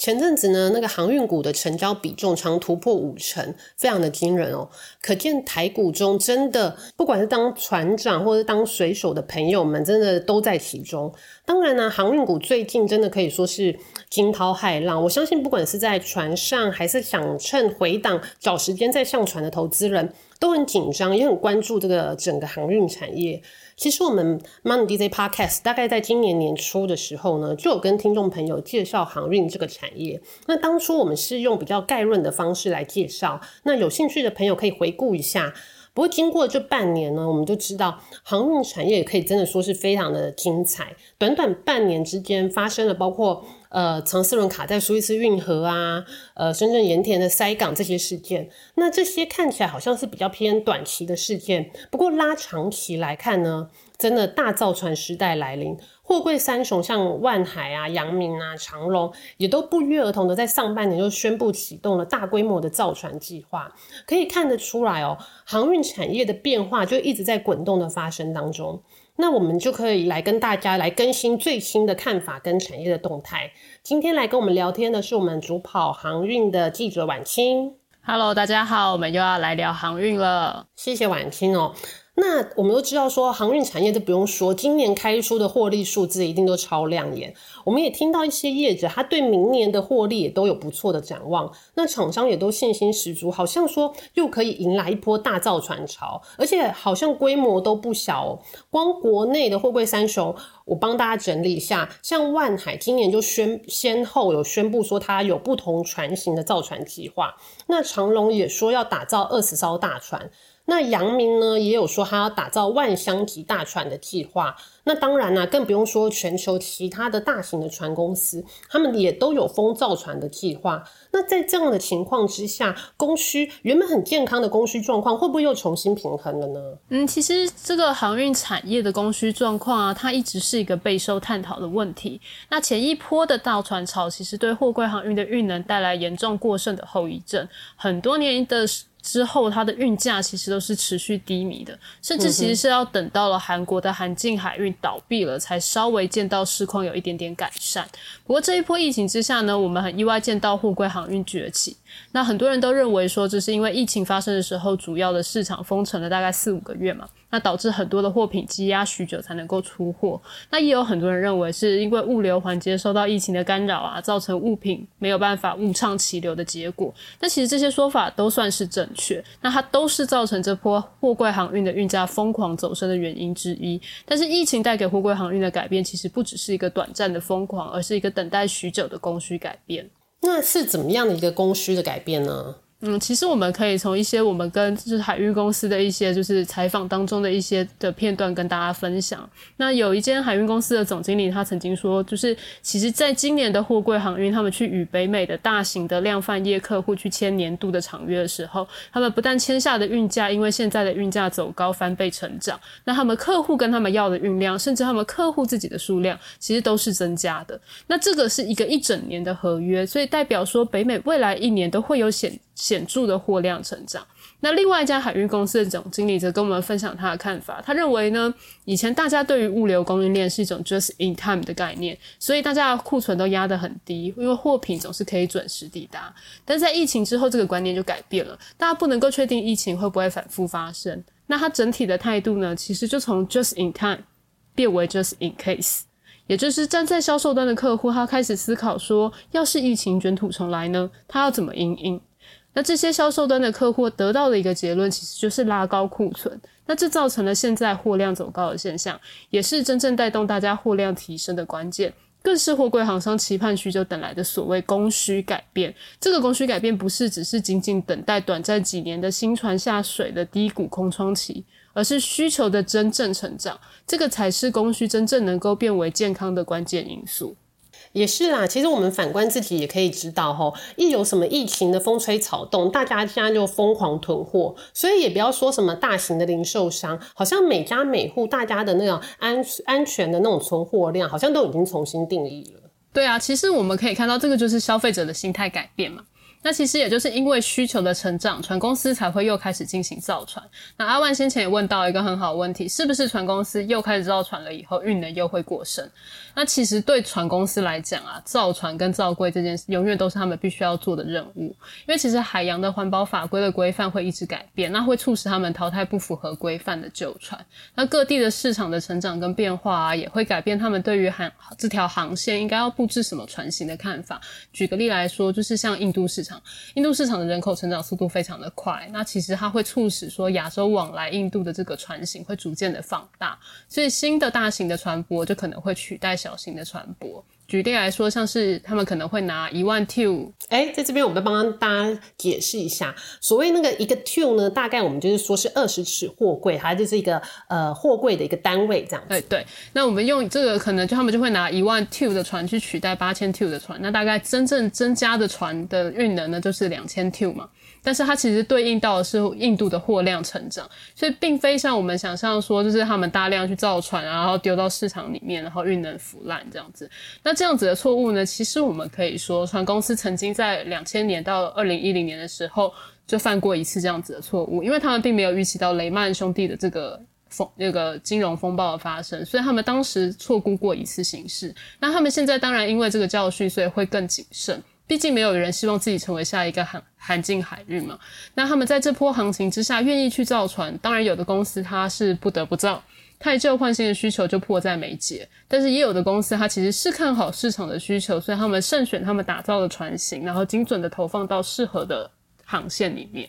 前阵子呢，那个航运股的成交比重常突破五成，非常的惊人哦。可见台股中真的，不管是当船长或者当水手的朋友们，真的都在其中。当然呢，航运股最近真的可以说是惊涛骇浪。我相信，不管是在船上，还是想趁回档找时间再上船的投资人，都很紧张，也很关注这个整个航运产业。其实我们 Money DJ Podcast 大概在今年年初的时候呢，就有跟听众朋友介绍航运这个产业。那当初我们是用比较概论的方式来介绍，那有兴趣的朋友可以回顾一下。不过经过这半年呢，我们就知道航运产业也可以真的说是非常的精彩。短短半年之间发生了包括呃长四轮卡在苏伊士运河啊，呃深圳盐田的塞港这些事件。那这些看起来好像是比较偏短期的事件，不过拉长期来看呢，真的大造船时代来临。货柜三雄像万海啊、阳明啊、长隆，也都不约而同的在上半年就宣布启动了大规模的造船计划。可以看得出来哦，航运产业的变化就一直在滚动的发生当中。那我们就可以来跟大家来更新最新的看法跟产业的动态。今天来跟我们聊天的是我们主跑航运的记者婉清。Hello，大家好，我们又要来聊航运了。谢谢婉清哦。那我们都知道，说航运产业都不用说，今年开出的获利数字一定都超亮眼。我们也听到一些业者，他对明年的获利也都有不错的展望。那厂商也都信心十足，好像说又可以迎来一波大造船潮，而且好像规模都不小哦。光国内的货柜三雄，我帮大家整理一下，像万海今年就宣先后有宣布说，它有不同船型的造船计划。那长隆也说要打造二十艘大船。那杨明呢，也有说他要打造万箱级大船的计划。那当然啦，更不用说全球其他的大型的船公司，他们也都有封造船的计划。那在这样的情况之下，供需原本很健康的供需状况，会不会又重新平衡了呢？嗯，其实这个航运产业的供需状况啊，它一直是一个备受探讨的问题。那前一波的造船潮，其实对货柜航运的运能带来严重过剩的后遗症，很多年的。之后，它的运价其实都是持续低迷的，甚至其实是要等到了韩国的韩进海运倒闭了，才稍微见到市况有一点点改善。不过这一波疫情之下呢，我们很意外见到货柜航运崛起。那很多人都认为说，这是因为疫情发生的时候，主要的市场封城了大概四五个月嘛。那导致很多的货品积压许久才能够出货。那也有很多人认为是因为物流环节受到疫情的干扰啊，造成物品没有办法物畅其流的结果。那其实这些说法都算是正确。那它都是造成这波货柜航运的运价疯狂走升的原因之一。但是疫情带给货柜航运的改变，其实不只是一个短暂的疯狂，而是一个等待许久的供需改变。那是怎么样的一个供需的改变呢？嗯，其实我们可以从一些我们跟就是海运公司的一些就是采访当中的一些的片段跟大家分享。那有一间海运公司的总经理，他曾经说，就是其实在今年的货柜航运，他们去与北美的大型的量贩业客户去签年度的长约的时候，他们不但签下的运价，因为现在的运价走高翻倍成长，那他们客户跟他们要的运量，甚至他们客户自己的数量，其实都是增加的。那这个是一个一整年的合约，所以代表说北美未来一年都会有显。显著的货量成长。那另外一家海运公司的总经理则跟我们分享他的看法。他认为呢，以前大家对于物流供应链是一种 just in time 的概念，所以大家的库存都压得很低，因为货品总是可以准时抵达。但在疫情之后，这个观念就改变了，大家不能够确定疫情会不会反复发生。那他整体的态度呢，其实就从 just in time 变为 just in case，也就是站在销售端的客户，他开始思考说，要是疫情卷土重来呢，他要怎么应应？那这些销售端的客户得到的一个结论，其实就是拉高库存。那这造成了现在货量走高的现象，也是真正带动大家货量提升的关键，更是货柜行商期盼许久等来的所谓供需改变。这个供需改变不是只是仅仅等待短暂几年的新船下水的低谷空窗期，而是需求的真正成长，这个才是供需真正能够变为健康的关键因素。也是啦，其实我们反观自己也可以知道，吼，一有什么疫情的风吹草动，大家现在就疯狂囤货，所以也不要说什么大型的零售商，好像每家每户大家的那种安安全的那种存货量，好像都已经重新定义了。对啊，其实我们可以看到，这个就是消费者的心态改变嘛。那其实也就是因为需求的成长，船公司才会又开始进行造船。那阿万先前也问到一个很好问题，是不是船公司又开始造船了以后，运能又会过剩？那其实对船公司来讲啊，造船跟造柜这件事，永远都是他们必须要做的任务。因为其实海洋的环保法规的规范会一直改变，那会促使他们淘汰不符合规范的旧船。那各地的市场的成长跟变化啊，也会改变他们对于航这条航线应该要布置什么船型的看法。举个例来说，就是像印度市场。印度市场的人口成长速度非常的快，那其实它会促使说亚洲往来印度的这个船型会逐渐的放大，所以新的大型的船舶就可能会取代小型的船舶。举例来说，像是他们可能会拿一万 two，哎，在这边我们帮大家解释一下，所谓那个一个 two 呢，大概我们就是说是二十尺货柜，它就是一个呃货柜的一个单位这样。对对，那我们用这个可能就他们就会拿一万 two 的船去取代八千 two 的船，那大概真正增加的船的运能呢，就是两千 two 嘛。但是它其实对应到的是印度的货量成长，所以并非像我们想象说，就是他们大量去造船，然后丢到市场里面，然后运能腐烂这样子。那这样子的错误呢，其实我们可以说，船公司曾经在两千年到二零一零年的时候就犯过一次这样子的错误，因为他们并没有预期到雷曼兄弟的这个风那个金融风暴的发生，所以他们当时错估过一次形势。那他们现在当然因为这个教训，所以会更谨慎。毕竟没有人希望自己成为下一个含含进海运嘛。那他们在这波行情之下愿意去造船，当然有的公司它是不得不造，太旧换新的需求就迫在眉睫。但是也有的公司它其实是看好市场的需求，所以他们慎选他们打造的船型，然后精准的投放到适合的航线里面。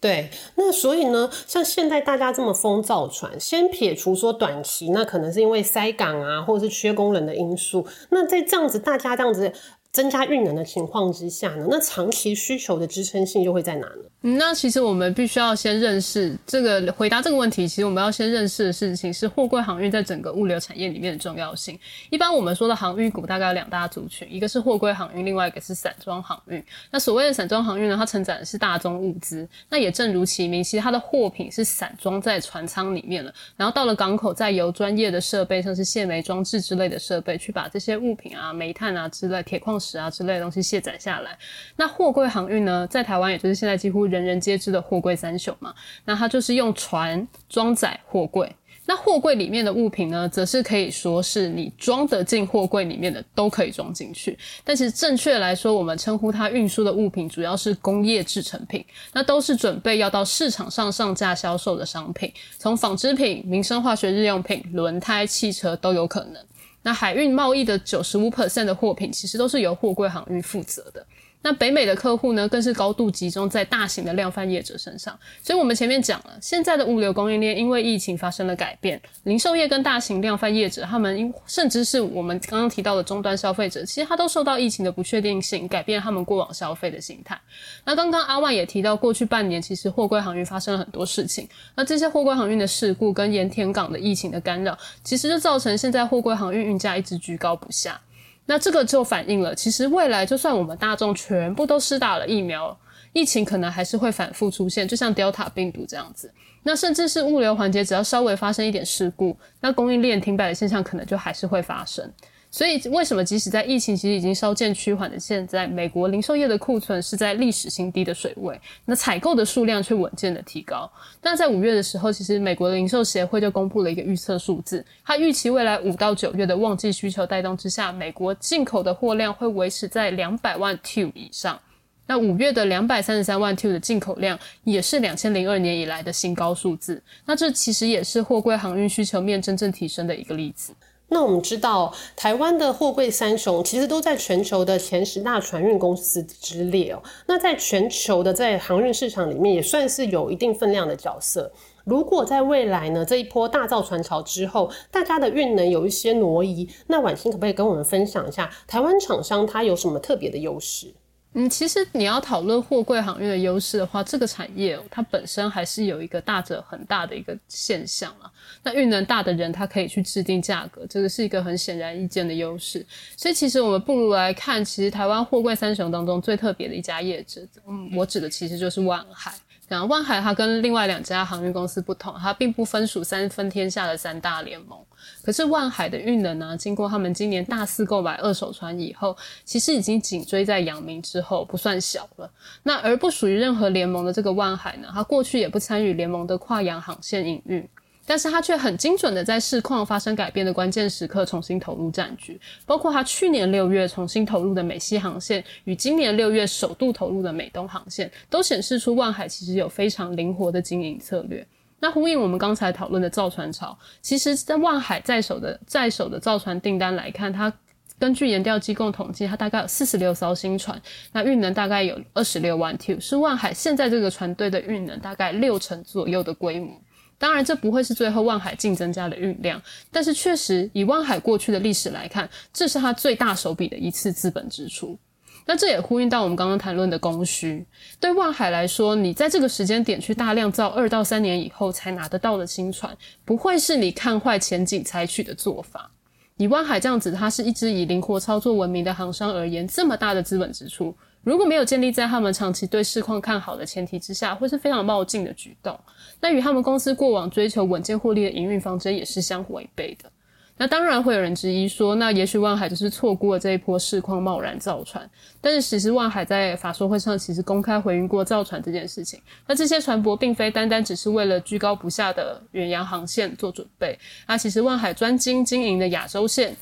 对，那所以呢，像现在大家这么疯造船，先撇除说短期，那可能是因为塞港啊，或者是缺工人的因素。那在这样子，大家这样子。增加运能的情况之下呢，那长期需求的支撑性又会在哪呢？嗯那其实我们必须要先认识这个回答这个问题。其实我们要先认识的事情是货柜航运在整个物流产业里面的重要性。一般我们说的航运股大概有两大族群，一个是货柜航运，另外一个是散装航运。那所谓的散装航运呢，它承载的是大宗物资。那也正如其名，其实它的货品是散装在船舱里面了，然后到了港口，再由专业的设备，像是卸煤装置之类的设备，去把这些物品啊、煤炭啊之类、铁矿。石啊之类的东西卸载下来，那货柜航运呢，在台湾也就是现在几乎人人皆知的货柜三雄嘛。那它就是用船装载货柜，那货柜里面的物品呢，则是可以说是你装得进货柜里面的都可以装进去。但其实正确来说，我们称呼它运输的物品主要是工业制成品，那都是准备要到市场上上架销售的商品，从纺织品、民生化学日用品、轮胎、汽车都有可能。那海运贸易的九十五 percent 的货品，其实都是由货柜航运负责的。那北美的客户呢，更是高度集中在大型的量贩业者身上。所以，我们前面讲了，现在的物流供应链因为疫情发生了改变，零售业跟大型量贩业者，他们甚至是我们刚刚提到的终端消费者，其实他都受到疫情的不确定性改变他们过往消费的心态。那刚刚阿万也提到，过去半年其实货柜航运发生了很多事情。那这些货柜航运的事故跟盐田港的疫情的干扰，其实就造成现在货柜航运运价一直居高不下。那这个就反映了，其实未来就算我们大众全部都施打了疫苗，疫情可能还是会反复出现，就像 Delta 病毒这样子。那甚至是物流环节，只要稍微发生一点事故，那供应链停摆的现象可能就还是会发生。所以，为什么即使在疫情其实已经稍见趋缓的现在，美国零售业的库存是在历史新低的水位，那采购的数量却稳健的提高？那在五月的时候，其实美国的零售协会就公布了一个预测数字，它预期未来五到九月的旺季需求带动之下，美国进口的货量会维持在两百万 T 以上。那五月的两百三十三万 T 的进口量，也是两千零二年以来的新高数字。那这其实也是货柜航运需求面真正提升的一个例子。那我们知道，台湾的货柜三雄其实都在全球的前十大船运公司之列哦。那在全球的在航运市场里面，也算是有一定分量的角色。如果在未来呢这一波大造船潮之后，大家的运能有一些挪移，那婉清可不可以跟我们分享一下，台湾厂商它有什么特别的优势？嗯，其实你要讨论货柜航运的优势的话，这个产业它本身还是有一个大者很大的一个现象啊。那运能大的人，他可以去制定价格，这个是一个很显然易见的优势。所以其实我们不如来看，其实台湾货柜三雄当中最特别的一家业者，嗯，我指的其实就是万海。然后万海它跟另外两家航运公司不同，它并不分属三分天下的三大联盟。可是万海的运能呢，经过他们今年大肆购买二手船以后，其实已经紧追在阳明之后，不算小了。那而不属于任何联盟的这个万海呢，它过去也不参与联盟的跨洋航线营运。但是他却很精准的在市况发生改变的关键时刻重新投入战局，包括他去年六月重新投入的美西航线与今年六月首度投入的美东航线，都显示出万海其实有非常灵活的经营策略。那呼应我们刚才讨论的造船潮，其实在万海在手的在手的造船订单来看，它根据研调机构统计，它大概有四十六艘新船，那运能大概有二十六万 T，是万海现在这个船队的运能大概六成左右的规模。当然，这不会是最后万海净增加的运量，但是确实以万海过去的历史来看，这是它最大手笔的一次资本支出。那这也呼应到我们刚刚谈论的供需。对万海来说，你在这个时间点去大量造二到三年以后才拿得到的新船，不会是你看坏前景采取的做法。以万海这样子，它是一支以灵活操作闻名的航商而言，这么大的资本支出。如果没有建立在他们长期对市况看好的前提之下，会是非常冒进的举动。那与他们公司过往追求稳健获利的营运方针也是相违背的。那当然会有人质疑说，那也许万海就是错过了这一波市况贸然造船。但是其实万海在法说会上其实公开回应过造船这件事情。那这些船舶并非单单只是为了居高不下的远洋航线做准备，那其实万海专精经营的亚洲线，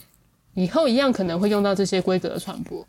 以后一样可能会用到这些规格的船舶。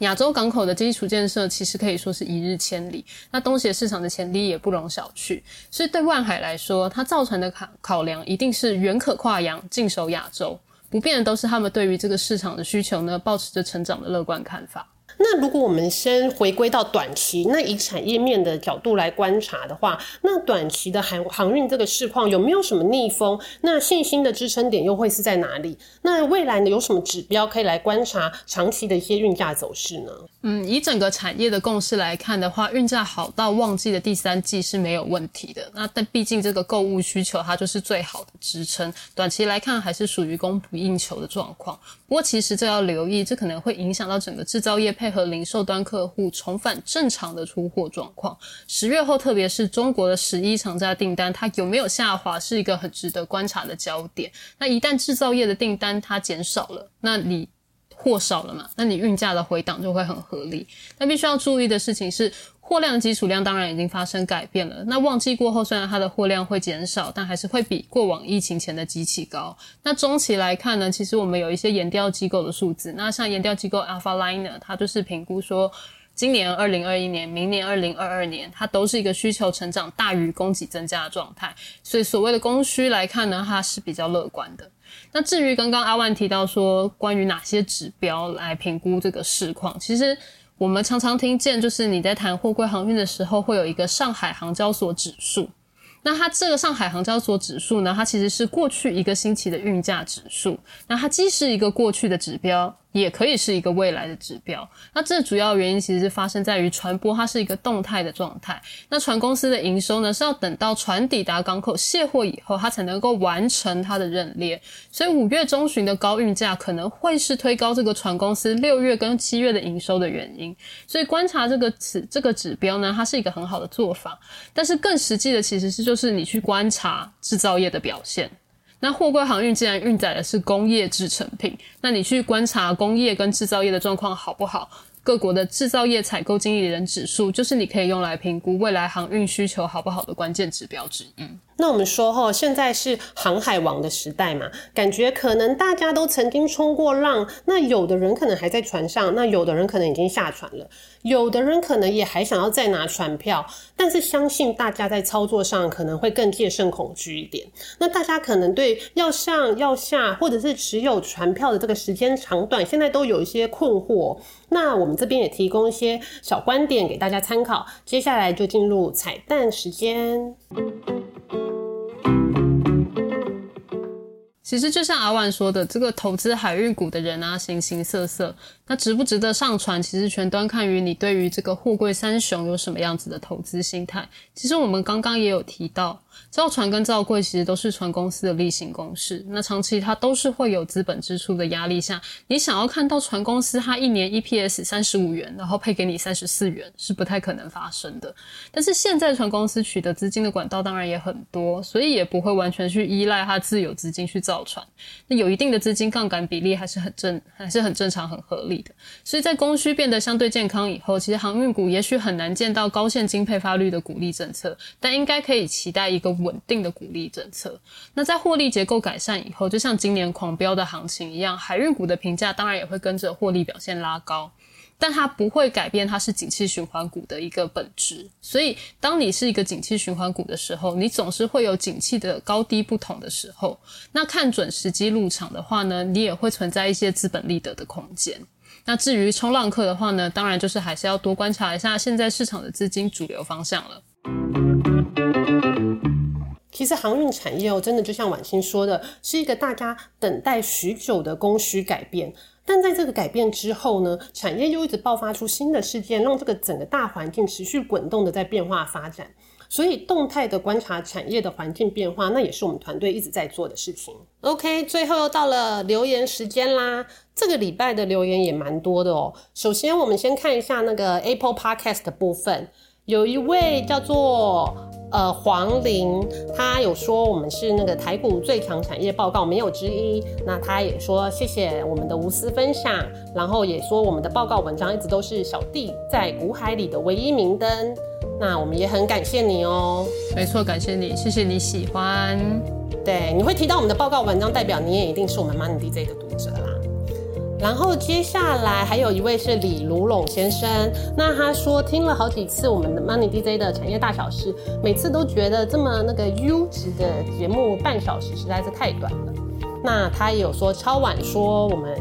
亚洲港口的基础建设其实可以说是一日千里，那东协市场的潜力也不容小觑。所以对万海来说，它造船的考考量一定是远可跨洋、近守亚洲，不变的都是他们对于这个市场的需求呢，保持着成长的乐观看法。那如果我们先回归到短期，那以产业面的角度来观察的话，那短期的航航运这个市况有没有什么逆风？那信心的支撑点又会是在哪里？那未来呢有什么指标可以来观察长期的一些运价走势呢？嗯，以整个产业的共识来看的话，运价好到旺季的第三季是没有问题的。那但毕竟这个购物需求它就是最好的支撑，短期来看还是属于供不应求的状况。不过其实这要留意，这可能会影响到整个制造业配和零售端客户重返正常的出货状况。十月后，特别是中国的十一长假订单，它有没有下滑，是一个很值得观察的焦点。那一旦制造业的订单它减少了，那你。货少了嘛，那你运价的回档就会很合理。那必须要注意的事情是，货量基础量当然已经发生改变了。那旺季过后，虽然它的货量会减少，但还是会比过往疫情前的机器高。那中期来看呢，其实我们有一些研调机构的数字。那像研调机构 Alphaliner，它就是评估说，今年二零二一年、明年二零二二年，它都是一个需求成长大于供给增加的状态。所以所谓的供需来看呢，它是比较乐观的。那至于刚刚阿万提到说关于哪些指标来评估这个市况，其实我们常常听见，就是你在谈货柜航运的时候，会有一个上海航交所指数。那它这个上海航交所指数呢，它其实是过去一个星期的运价指数。那它既是一个过去的指标。也可以是一个未来的指标。那这主要原因其实是发生在于船舶它是一个动态的状态。那船公司的营收呢是要等到船抵达港口卸货以后，它才能够完成它的认列。所以五月中旬的高运价可能会是推高这个船公司六月跟七月的营收的原因。所以观察这个指这个指标呢，它是一个很好的做法。但是更实际的其实是就是你去观察制造业的表现。那货柜航运既然运载的是工业制成品，那你去观察工业跟制造业的状况好不好？各国的制造业采购经理人指数，就是你可以用来评估未来航运需求好不好的关键指标之一。那我们说哈，现在是航海王的时代嘛，感觉可能大家都曾经冲过浪，那有的人可能还在船上，那有的人可能已经下船了，有的人可能也还想要再拿船票，但是相信大家在操作上可能会更戒慎恐惧一点。那大家可能对要上要下，或者是持有船票的这个时间长短，现在都有一些困惑。那我们这边也提供一些小观点给大家参考。接下来就进入彩蛋时间。其实就像阿万说的，这个投资海运股的人啊，形形色色。那值不值得上船，其实全端看于你对于这个货柜三雄有什么样子的投资心态。其实我们刚刚也有提到，造船跟造柜其实都是船公司的例行公事，那长期它都是会有资本支出的压力下，你想要看到船公司它一年 EPS 三十五元，然后配给你三十四元，是不太可能发生的。但是现在船公司取得资金的管道当然也很多，所以也不会完全去依赖它自有资金去造船，那有一定的资金杠杆比例还是很正，还是很正常、很合理的。所以在供需变得相对健康以后，其实航运股也许很难见到高现金配发率的鼓励政策，但应该可以期待一个。稳定的鼓励政策，那在获利结构改善以后，就像今年狂飙的行情一样，海运股的评价当然也会跟着获利表现拉高，但它不会改变它是景气循环股的一个本质。所以，当你是一个景气循环股的时候，你总是会有景气的高低不同的时候。那看准时机入场的话呢，你也会存在一些资本利得的空间。那至于冲浪客的话呢，当然就是还是要多观察一下现在市场的资金主流方向了。其实航运产业哦，真的就像婉清说的，是一个大家等待许久的供需改变。但在这个改变之后呢，产业又一直爆发出新的事件，让这个整个大环境持续滚动的在变化发展。所以动态的观察产业的环境变化，那也是我们团队一直在做的事情。OK，最后又到了留言时间啦。这个礼拜的留言也蛮多的哦。首先，我们先看一下那个 Apple Podcast 的部分，有一位叫做。呃，黄玲他有说我们是那个台股最强产业报告没有之一，那他也说谢谢我们的无私分享，然后也说我们的报告文章一直都是小弟在股海里的唯一明灯，那我们也很感谢你哦。没错，感谢你，谢谢你喜欢。对，你会提到我们的报告文章，代表你也一定是我们 Money DJ 的读者啦。然后接下来还有一位是李卢龙先生，那他说听了好几次我们的 Money DJ 的产业大小事，每次都觉得这么那个优质的节目半小时实在是太短了。那他也有说超晚说我们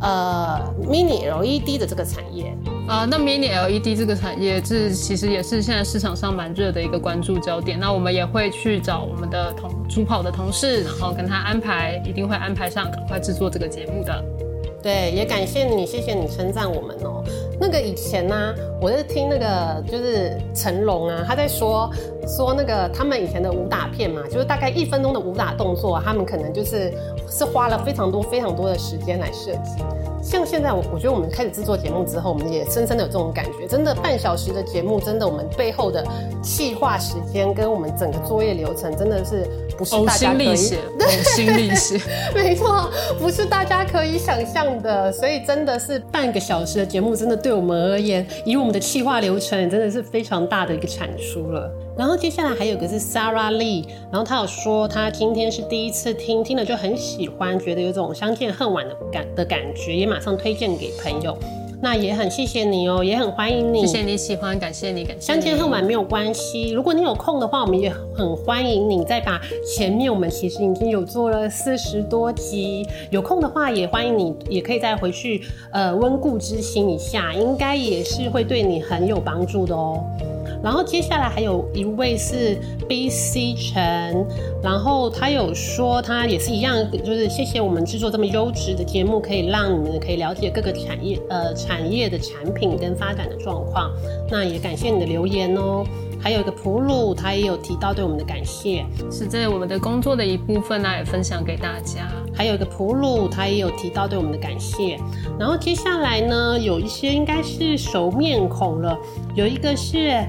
呃 Mini LED 的这个产业啊，那 Mini LED 这个产业是其实也是现在市场上蛮热的一个关注焦点。那我们也会去找我们的同主跑的同事，然后跟他安排，一定会安排上赶快制作这个节目的。对，也感谢你，谢谢你称赞我们哦。那个以前呢，我是听那个就是成龙啊，他在说说那个他们以前的武打片嘛，就是大概一分钟的武打动作，他们可能就是是花了非常多非常多的时间来设计。像现在我我觉得我们开始制作节目之后，我们也深深的有这种感觉，真的半小时的节目，真的我们背后的细化时间跟我们整个作业流程，真的是不是大家可以呕心沥血，没错，不是大家可以想象的，所以真的是半个小时的节目，真的对我们而言，以我们的气化流程，真的是非常大的一个产出了。然后接下来还有个是 Sarah Lee，然后他有说他今天是第一次听，听了就很喜欢，觉得有种相见恨晚的感的感觉，也马上推荐给朋友。那也很谢谢你哦，也很欢迎你。谢谢你喜欢，感谢你，感谢。相见恨晚没有关系，如果你有空的话，我们也很欢迎你再把前面我们其实已经有做了四十多集，有空的话也欢迎你，也可以再回去呃温故知新一下，应该也是会对你很有帮助的哦。然后接下来还有一位是 B C 陈，然后他有说他也是一样，就是谢谢我们制作这么优质的节目，可以让你们可以了解各个产业呃产业的产品跟发展的状况。那也感谢你的留言哦。还有一个普鲁，他也有提到对我们的感谢，是在我们的工作的一部分呢，也分享给大家。还有一个普鲁，他也有提到对我们的感谢。然后接下来呢，有一些应该是熟面孔了，有一个是。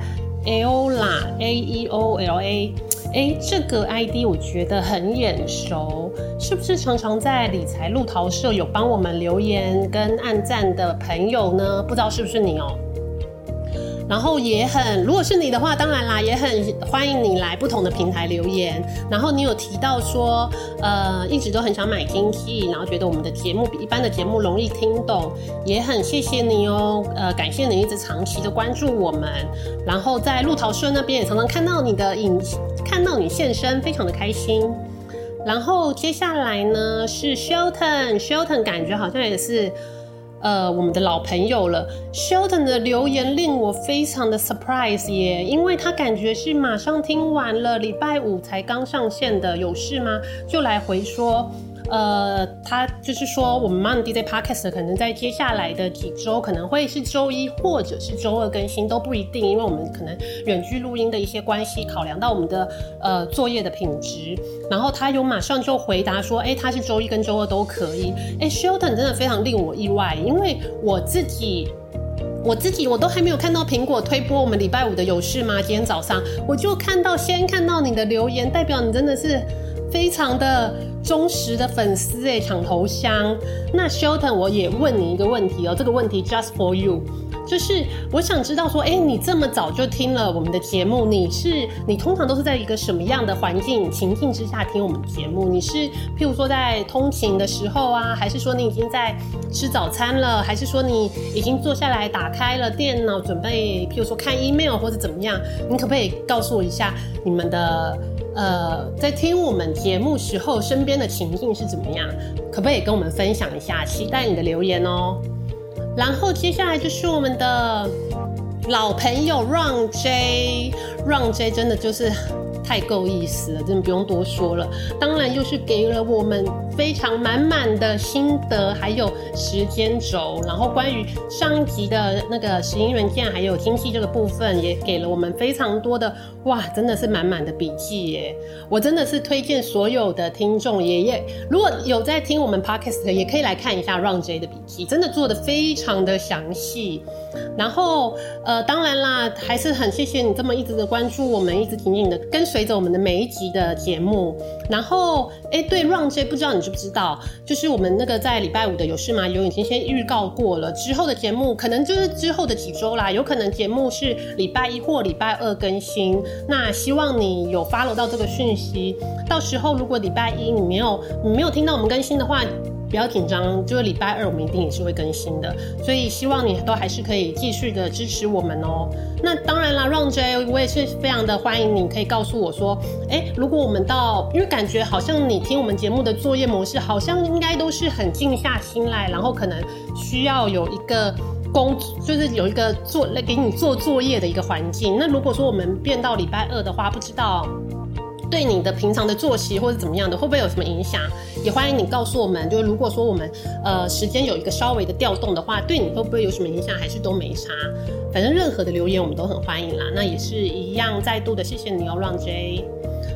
Aola A E O L A，哎，这个 ID 我觉得很眼熟，是不是常常在理财路淘社有帮我们留言跟按赞的朋友呢？不知道是不是你哦？然后也很，如果是你的话，当然啦，也很欢迎你来不同的平台留言。然后你有提到说，呃，一直都很想买经济，然后觉得我们的节目比一般的节目容易听懂，也很谢谢你哦，呃，感谢你一直长期的关注我们。然后在陆桃顺那边也常常看到你的影，看到你现身，非常的开心。然后接下来呢是 Shelton，Shelton 感觉好像也是。呃，我们的老朋友了，Sheldon 的留言令我非常的 surprise 耶，因为他感觉是马上听完了，礼拜五才刚上线的，有事吗？就来回说，呃，他就是说我们 Monday DJ Podcast 可能在接下来的几周可能会是周一或者是周二更新都不一定，因为我们可能远距录音的一些关系，考量到我们的呃作业的品质。然后他有马上就回答说，哎，他是周一跟周二都可以。哎，Shelton 真的非常令我意外，因为我自己。我自己我都还没有看到苹果推播我们礼拜五的有事吗？今天早上我就看到先看到你的留言，代表你真的是非常的忠实的粉丝哎，抢头香。那 Shelton，我也问你一个问题哦，这个问题 just for you。就是我想知道说，哎，你这么早就听了我们的节目，你是你通常都是在一个什么样的环境情境之下听我们节目？你是譬如说在通勤的时候啊，还是说你已经在吃早餐了，还是说你已经坐下来打开了电脑准备譬如说看 email 或者怎么样？你可不可以告诉我一下你们的呃在听我们节目时候身边的情境是怎么样？可不可以跟我们分享一下？期待你的留言哦。然后接下来就是我们的老朋友 Run J，Run J 真的就是。太够意思了，真的不用多说了。当然又是给了我们非常满满的心得，还有时间轴。然后关于上一集的那个石英元件还有经济这个部分，也给了我们非常多的哇，真的是满满的笔记耶！我真的是推荐所有的听众爷爷，如果有在听我们 podcast 的，也可以来看一下 Run J 的笔记，真的做的非常的详细。然后呃，当然啦，还是很谢谢你这么一直的关注我们，一直紧紧的跟随。着我们的每一集的节目，然后哎，对 Run J 不知道你知不知道，就是我们那个在礼拜五的有事吗？有已经先预告过了，之后的节目可能就是之后的几周啦，有可能节目是礼拜一或礼拜二更新。那希望你有 follow 到这个讯息，到时候如果礼拜一你没有你没有听到我们更新的话。不要紧张，就是礼拜二我们一定也是会更新的，所以希望你都还是可以继续的支持我们哦。那当然啦，Run J，我也是非常的欢迎你，可以告诉我说，哎，如果我们到，因为感觉好像你听我们节目的作业模式，好像应该都是很静下心来，然后可能需要有一个工，就是有一个做来给你做作业的一个环境。那如果说我们变到礼拜二的话，不知道。对你的平常的作息或者怎么样的，会不会有什么影响？也欢迎你告诉我们。就是如果说我们呃时间有一个稍微的调动的话，对你会不会有什么影响？还是都没差？反正任何的留言我们都很欢迎啦。那也是一样，再度的谢谢你哦，Run J。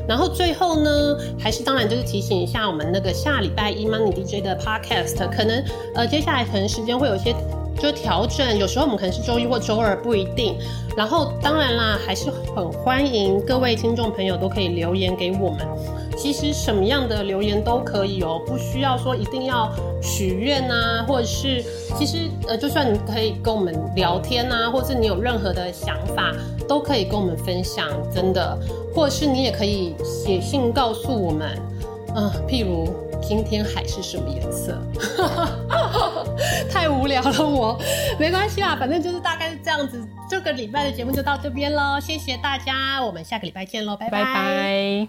然后最后呢，还是当然就是提醒一下我们那个下礼拜一 Money DJ 的 Podcast，可能呃接下来可能时间会有一些。就调整，有时候我们可能是周一或周二，不一定。然后当然啦，还是很欢迎各位听众朋友都可以留言给我们。其实什么样的留言都可以哦，不需要说一定要许愿啊，或者是其实呃，就算你可以跟我们聊天啊，或是你有任何的想法，都可以跟我们分享，真的。或者是你也可以写信告诉我们，嗯，譬如。今天海是什么颜色？太无聊了，我没关系啦，反正就是大概是这样子。这个礼拜的节目就到这边喽，谢谢大家，我们下个礼拜见喽，拜拜。